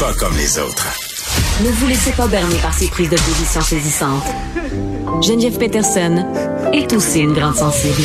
Pas comme les autres. Ne vous laissez pas berner par ces prises de position saisissantes. Geneviève Peterson est aussi une grande sensible.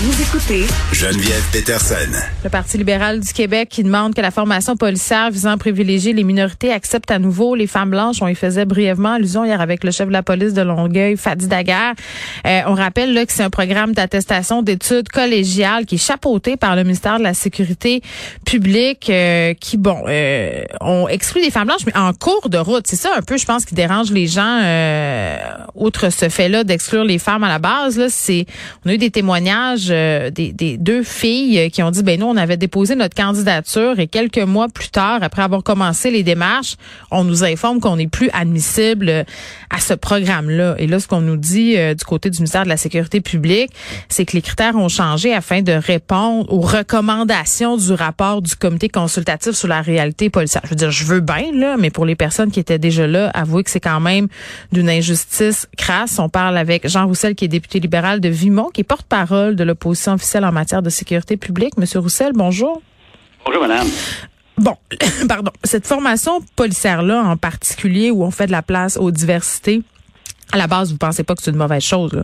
Vous écoutez Geneviève Peterson. Le Parti libéral du Québec qui demande que la formation policière visant à privilégier les minorités accepte à nouveau les femmes blanches. On y faisait brièvement allusion hier avec le chef de la police de Longueuil, Fadi Daguerre. Euh, on rappelle là, que c'est un programme d'attestation d'études collégiales qui est chapeauté par le ministère de la Sécurité publique euh, qui, bon, euh, on exclut les femmes blanches, mais en cours de route. C'est ça un peu, je pense, qui dérange les gens, euh, outre ce fait-là d'exclure les femmes à la base. Là, c'est, on a eu des témoignages euh, des, des, deux filles qui ont dit ben nous on avait déposé notre candidature et quelques mois plus tard après avoir commencé les démarches on nous informe qu'on n'est plus admissible à ce programme là et là ce qu'on nous dit euh, du côté du ministère de la sécurité publique c'est que les critères ont changé afin de répondre aux recommandations du rapport du comité consultatif sur la réalité policière je veux dire je veux bien là mais pour les personnes qui étaient déjà là avouez que c'est quand même d'une injustice crasse on parle avec Jean Roussel qui est député libéral de Vimont qui est porte-parole de l'opposition officielle en matière de sécurité publique. Monsieur Roussel, bonjour. Bonjour, madame. Bon, pardon. Cette formation policière-là, en particulier, où on fait de la place aux diversités, à la base, vous pensez pas que c'est une mauvaise chose, là?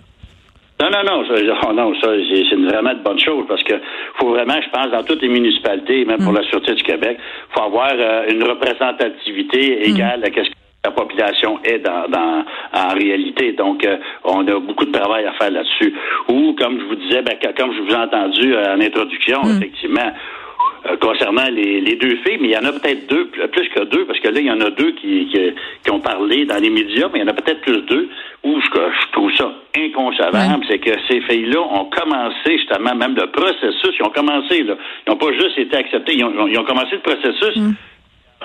Non, non, non, ça, oh non, ça, c'est vraiment de bonne chose parce que faut vraiment, je pense, dans toutes les municipalités, même pour la Sûreté du Québec, faut avoir euh, une représentativité égale à ce que la population est dans, dans en réalité. Donc, euh, on a beaucoup de travail à faire là-dessus. Ou, comme je vous disais, ben, comme je vous ai entendu euh, en introduction, effectivement, euh, concernant les, les deux filles, mais il y en a peut-être deux, plus que deux, parce que là, il y en a deux qui, qui, qui ont parlé dans les médias, mais il y en a peut-être plus deux, où je, je trouve ça inconcevable, c'est que ces filles-là ont commencé justement, même le processus, ils ont commencé, là. Ils n'ont pas juste été acceptés, ils ont, ils ont commencé le processus. En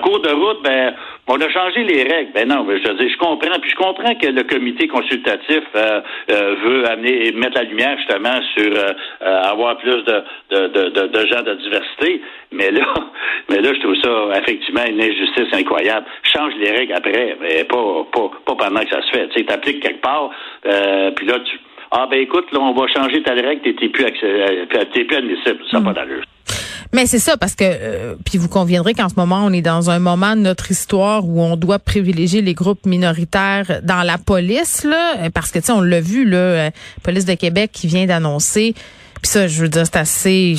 cours de route, ben, on a changé les règles. Ben non, je veux dire, je comprends. Puis je comprends que le comité consultatif euh, euh, veut amener mettre la lumière justement sur euh, euh, avoir plus de, de, de, de, gens de diversité. Mais là, mais là, je trouve ça effectivement une injustice incroyable. Change les règles après, mais pas, pas, pas pendant que ça se fait. Tu sais, t'appliques quelque part, euh, puis là, tu. Ah ben écoute, là, on va changer ta règle, t'es t'es plus, accès- t'es plus admissible. Ça n'a pas d'allure. Mais c'est ça, parce que, euh, puis vous conviendrez qu'en ce moment, on est dans un moment de notre histoire où on doit privilégier les groupes minoritaires dans la police, là, euh, parce que, tu sais, on l'a vu, là, euh, Police de Québec qui vient d'annoncer, puis ça, je veux dire, c'est assez...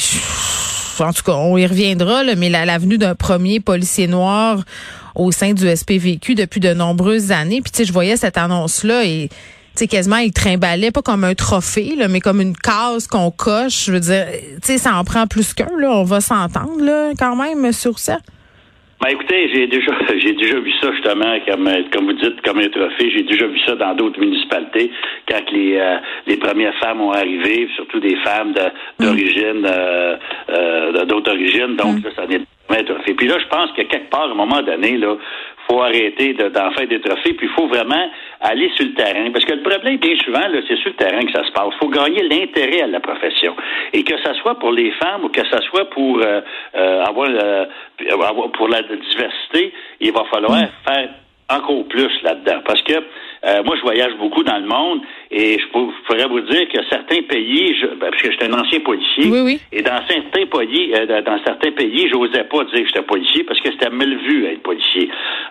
En tout cas, on y reviendra, là, mais la- l'avenue d'un premier policier noir au sein du SPVQ depuis de nombreuses années. Puis, tu sais, je voyais cette annonce-là et sais, quasiment, il trimballait pas comme un trophée, là, mais comme une case qu'on coche. Je veux dire, tu sais, ça en prend plus qu'un, là. On va s'entendre, là, quand même, sur ça. Ben écoutez, j'ai déjà j'ai déjà vu ça justement comme euh, comme vous dites comme un trophée. J'ai déjà vu ça dans d'autres municipalités quand les euh, les premières femmes ont arrivé, surtout des femmes de- d'origine euh, euh, d'autres origines. Donc là, ça n'est pas un trophée. Puis là, je pense que quelque part, à un moment donné, là, faut arrêter de- d'en faire des trophées. Puis il faut vraiment aller sur le terrain, parce que le problème bien souvent, là, c'est sur le terrain que ça se passe. Il faut gagner l'intérêt à la profession, et que ça soit pour les femmes ou que ça soit pour euh, euh, avoir, euh, avoir- pour la diversité, il va falloir faire encore plus là-dedans. Parce que euh, moi, je voyage beaucoup dans le monde et je pour- je pourrais vous dire que certains pays, je, ben, parce que j'étais un ancien policier, Oui, oui. et dans certains pays, euh, dans certains pays, j'osais pas dire que j'étais policier parce que c'était mal vu être policier.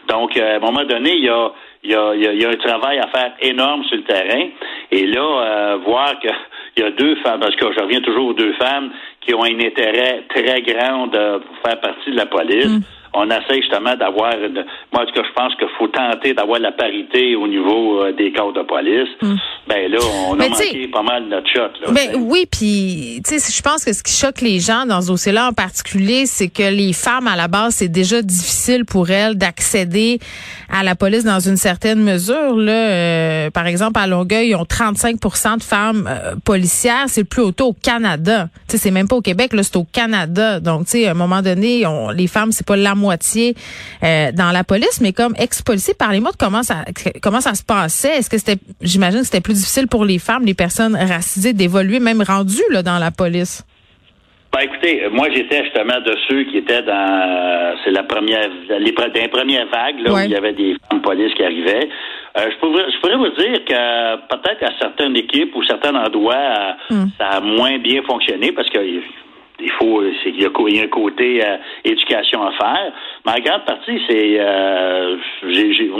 Donc, euh, à un moment donné, il y a, il y, a, il y a- un travail à faire énorme sur le terrain. Et là, euh, voir que il y a deux femmes, parce que je reviens toujours aux deux femmes qui ont un intérêt très grand de pour faire partie de la police. On essaie justement d'avoir, une- moi en tout cas, je pense qu'il faut tenter d'avoir la parité au niveau euh, des corps de police. Ben là, on a. Mais manqué pas mal notre shot. Là, Ben oui, puis tu sais, je pense que ce qui choque les gens dans ce dossier-là en particulier, c'est que les femmes à la base, c'est déjà difficile pour elles d'accéder à la police dans une certaine mesure. Là, Euh, par exemple, à Longueuil, ils ont 35% de femmes euh, policières. C'est le plus haut taux au Canada. Tu sais, c'est même pas au Québec, là, c'est au Canada. Donc, tu sais, à un moment donné, on, les femmes, c'est pas la moitié euh, dans la police, mais comme ex-policier, parlez-moi de comment ça comment ça se passait. Est-ce que c'était, j'imagine que c'était plus difficile pour les femmes, les personnes racisées, d'évoluer, même rendues là dans la police? Ben écoutez, moi j'étais justement de ceux qui étaient dans c'est la première les, pre- dans les premières vagues là, Ouais. où il y avait des femmes police qui arrivaient. Euh, je, pourrais, je pourrais vous dire que peut-être à certaines équipes ou certains endroits Hmm. ça a moins bien fonctionné parce que il faut c'est il y a, un côté euh, éducation à faire. Mais en grande partie, c'est euh,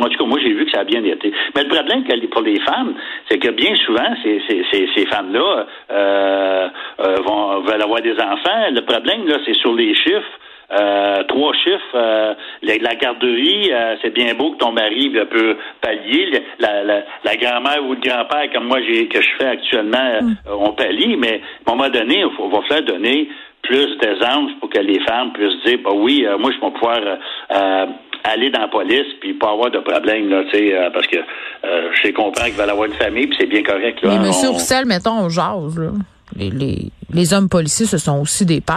en tout cas, moi j'ai vu que ça a bien été. Mais le problème pour les femmes, c'est que bien souvent, ces, ces, ces, ces femmes-là euh, euh, vont veulent avoir des enfants. Le problème, là, c'est sur les chiffres. Euh, trois chiffres, euh, la, la garderie, euh, c'est bien beau que ton mari euh, peut pallier. La, la, la grand-mère ou le grand-père, comme moi j'ai que je fais actuellement, euh, on pallie, mais à un moment donné, il va falloir donner plus d'aisance pour que les femmes puissent dire, bah oui, euh, moi je vais pouvoir euh, euh, aller dans la police puis pas avoir de problème là, tu sais, euh, parce que euh, je sais comprendre qu'ils veulent avoir une famille puis c'est bien correct là. Mais Monsieur On- Roussel, mettons, on jase, là. Les, les, les hommes policiers, ce sont aussi des pères.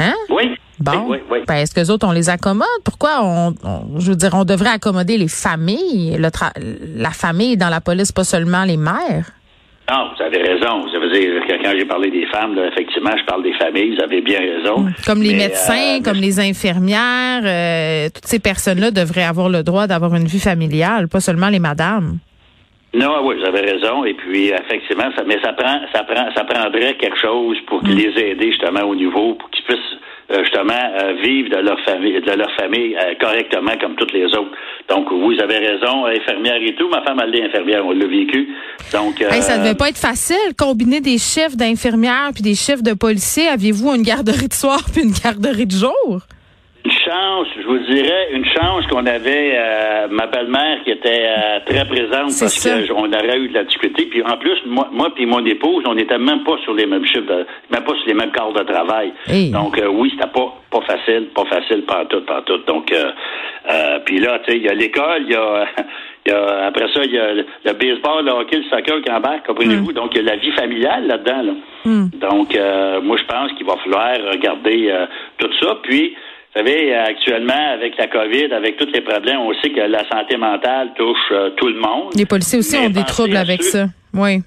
Hein? Oui. Bon. Oui, oui, oui. Ben, est-ce que les autres, on les accommode? Pourquoi on, on- je veux dire, on devrait accommoder les familles, le tra- la famille dans la police, pas seulement les mères? Non, vous avez raison. Vous avez dire que quand j'ai parlé des femmes, là, effectivement, je parle des familles. Vous avez bien raison. Comme les Mais, médecins, euh, comme les infirmières, euh, toutes ces personnes-là devraient avoir le droit d'avoir une vie familiale, pas seulement les madames. Non, oui, vous avez raison. Et puis, effectivement, ça, mais ça prend, ça prend, ça prendrait quelque chose pour Mm. les aider justement au niveau, pour qu'ils puissent justement euh, vivre de leur famille, de leur famille euh, correctement comme toutes les autres. Donc, vous avez raison, infirmière et tout. Ma femme, elle est infirmière, on l'a vécu. Donc, euh, ça devait pas être facile, combiner des chiffres d'infirmières puis des chiffres de policiers. Aviez-vous une garderie de soir puis une garderie de jour? Une chance, je vous dirais, une chance qu'on avait euh, ma belle-mère qui était euh, très présente parce ça. que on aurait eu de la difficulté. Puis en plus, moi, moi puis mon épouse, on n'était même pas sur les mêmes chiffres, de, même pas sur les mêmes quarts de travail. Hey. Donc euh, oui, c'était pas pas facile, pas facile par tout, par tout. Donc euh, euh, puis là, tu sais, il y a l'école, il y a il y a, après ça, il y a le, le baseball, le hockey, le soccer qui embarque, comprenez-vous? Mm. Donc, il y a la vie familiale là-dedans. Là. Donc, euh, moi, je pense qu'il va falloir regarder euh, tout ça. Puis, vous savez, actuellement, avec la COVID, avec tous les problèmes, on sait que la santé mentale touche euh, tout le monde. Les policiers aussi Mais ont des troubles avec ceux- ça. Oui.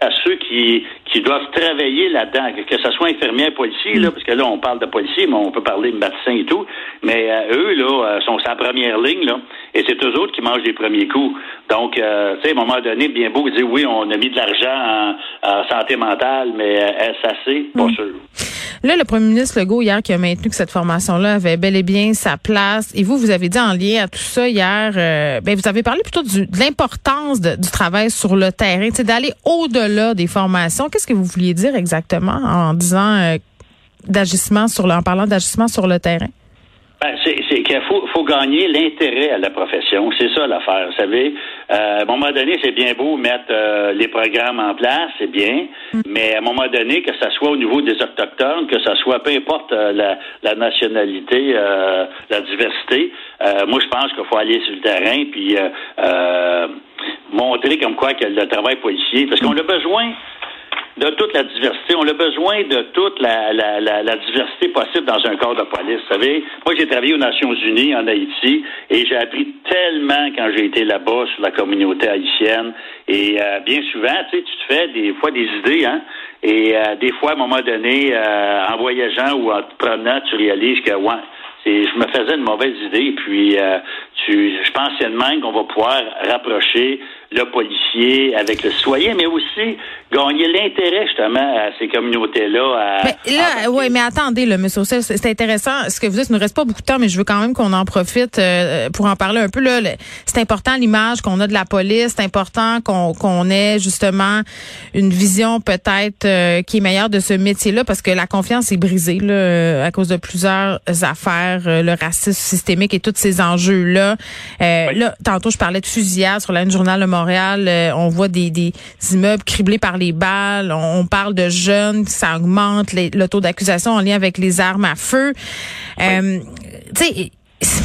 à ceux qui, qui doivent travailler là-dedans, que, ce soit infirmière, policier, là, parce que là, on parle de policiers, mais on peut parler de médecins et tout, mais euh, eux, là, euh, sont sa première ligne, là, et c'est eux autres qui mangent les premiers coups. Donc, euh, tu sais, à un moment donné, bien beau dire, oui, on a mis de l'argent en, en santé mentale, mais euh, SAC, pas sûr. Là, le premier ministre Legault, hier, qui a maintenu que cette formation-là avait bel et bien sa place. Et vous, vous avez dit en lien à tout ça hier, euh, ben, vous avez parlé plutôt du- de l'importance du travail sur le terrain, d'aller au-delà des formations. Qu'est-ce que vous vouliez dire exactement en disant euh, d'agissement sur le, en parlant d'agissement sur le terrain? Ben, c'est qu'il faut, gagner l'intérêt à la profession. C'est ça l'affaire. Vous savez, euh, à un moment donné, c'est bien beau mettre euh, les programmes en place, c'est bien, mais à un moment donné, que ça soit au niveau des autochtones, que ça soit peu importe euh, la, la nationalité, la diversité, moi je pense qu'il faut aller sur le terrain puis montrer comme quoi que le travail policier, parce qu'on a besoin de toute la diversité. On a besoin de toute la, la, la, la diversité possible dans un corps de police. Vous savez, moi, j'ai travaillé aux Nations Unies en Haïti et j'ai appris tellement quand j'ai été là-bas sur la communauté haïtienne. Et euh, bien souvent, tu sais, tu te fais des fois des idées, hein. Et euh, des fois, à un moment donné, euh, en voyageant ou en te promenant, tu réalises que, ouais, je me faisais une mauvaise idée. Puis, euh, tu, je a de même qu'on va pouvoir rapprocher le policier, avec le citoyen, mais aussi gagner l'intérêt justement à ces communautés-là. Mais là, oui, mais attendez, le monsieur c'est intéressant. Ce que vous dites, il ne reste pas beaucoup de temps, mais je veux quand même qu'on en profite euh, pour en parler un peu. Là, c'est important l'image qu'on a de la police. C'est important qu'on qu'on ait justement une vision peut-être euh, qui est meilleure de ce métier-là, parce que la confiance est brisée là, euh, à cause de plusieurs affaires, le racisme systémique et tous ces enjeux-là. Là, tantôt, je parlais de fusillade sur la Journal de Montréal. On voit des, des immeubles criblés par les balles, on, parle de jeunes, ça augmente le taux d'accusation en lien avec les armes à feu. Euh, tu sais,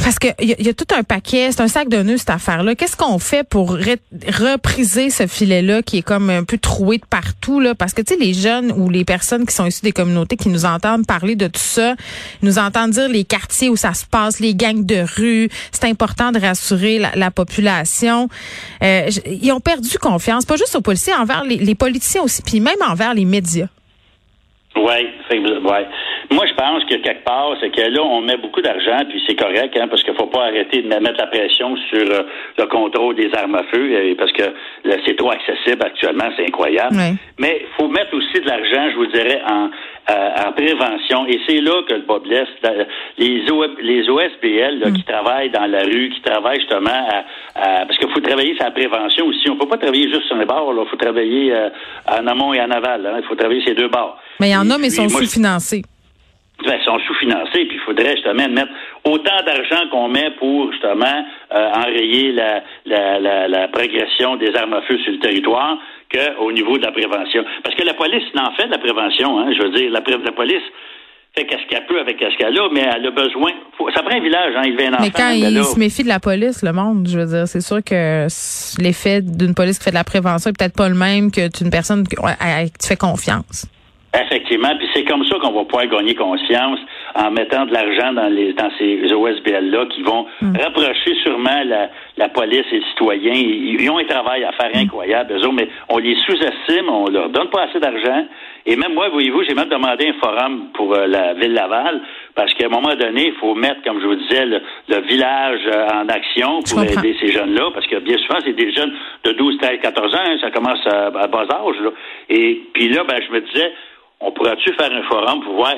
parce que il y, a tout un paquet, c'est un sac de nœuds cette affaire-là. Qu'est-ce qu'on fait pour repriser ce filet-là qui est comme un peu troué de partout là? Parce que tu sais les jeunes ou les personnes qui sont issues des communautés qui nous entendent parler de tout ça, nous entendent dire les quartiers où ça se passe, les gangs de rue. C'est important de rassurer la, population. Euh, ils ont perdu confiance, pas juste aux policiers, envers les, les politiciens aussi, puis même envers les médias. Oui, ouais. Moi, je pense que quelque part, c'est que là, on met beaucoup d'argent, puis c'est correct, hein, parce qu'il faut pas arrêter de mettre la pression sur euh, le contrôle des armes à feu, euh, parce que c'est trop accessible actuellement, c'est incroyable. Mais il faut mettre aussi de l'argent, je vous dirais, en, euh, en prévention. Et c'est là que le Bob blesse. Les, les OSBL là, qui mm. travaillent dans la rue, qui travaillent justement à, parce qu'il faut travailler sur la prévention aussi. On peut pas travailler juste sur les bords. Il faut travailler en amont et en aval. Hein. Il faut travailler ces deux bords. Mais il y en a, mais ils sont sous-financés. Ben, ils sont sous-financés, puis il faudrait justement mettre autant d'argent qu'on met pour justement euh, enrayer la, la, la, progression des armes à feu sur le territoire qu'au niveau de la prévention. Parce que la police n'en fait de la prévention, hein, je veux dire, la, la police fait qu'est-ce qu'elle peut avec ce qu'elle a, mais elle a besoin. ça prend un village, hein, il vient Mais quand il se méfie de la police, le monde, je veux dire, c'est sûr que l'effet d'une police qui fait de la prévention est peut-être pas le même que d'une personne à qui tu fais confiance. Effectivement, puis c'est comme ça qu'on va pouvoir gagner conscience en mettant de l'argent dans les dans ces OSBL-là qui vont hmm. rapprocher sûrement la, la police et les citoyens. Ils, ont un travail à faire hmm. incroyable, eux autres, mais on les sous-estime, on leur donne pas assez d'argent. Et même moi, voyez-vous, j'ai même demandé un forum pour euh, la ville Laval, parce qu'à un moment donné, il faut mettre, comme je vous disais, le, village euh, en action pour aider ces jeunes-là, parce que bien souvent, c'est des jeunes de 12, 13, 14 ans, hein, ça commence à, à bas âge. Là. Et puis là, ben, je me disais, on pourrait-tu faire un forum pour voir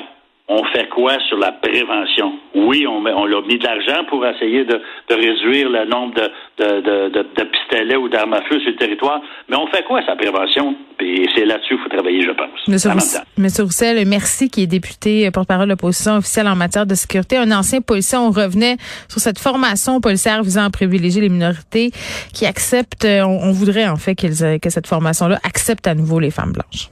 on fait quoi sur la prévention? Oui, on, met, on a mis de l'argent pour essayer de, réduire le nombre de, de, de, pistolets ou d'armes à feu sur le territoire, mais on fait quoi sa prévention? Et c'est là-dessus qu'il faut travailler, je pense. Monsieur, Roussel, merci, qui est député euh, porte-parole de l'opposition officielle en matière de sécurité. Un ancien policier, on revenait sur cette formation policière visant à privilégier les minorités qui acceptent, euh, on, voudrait en fait que cette formation-là accepte à nouveau les femmes blanches.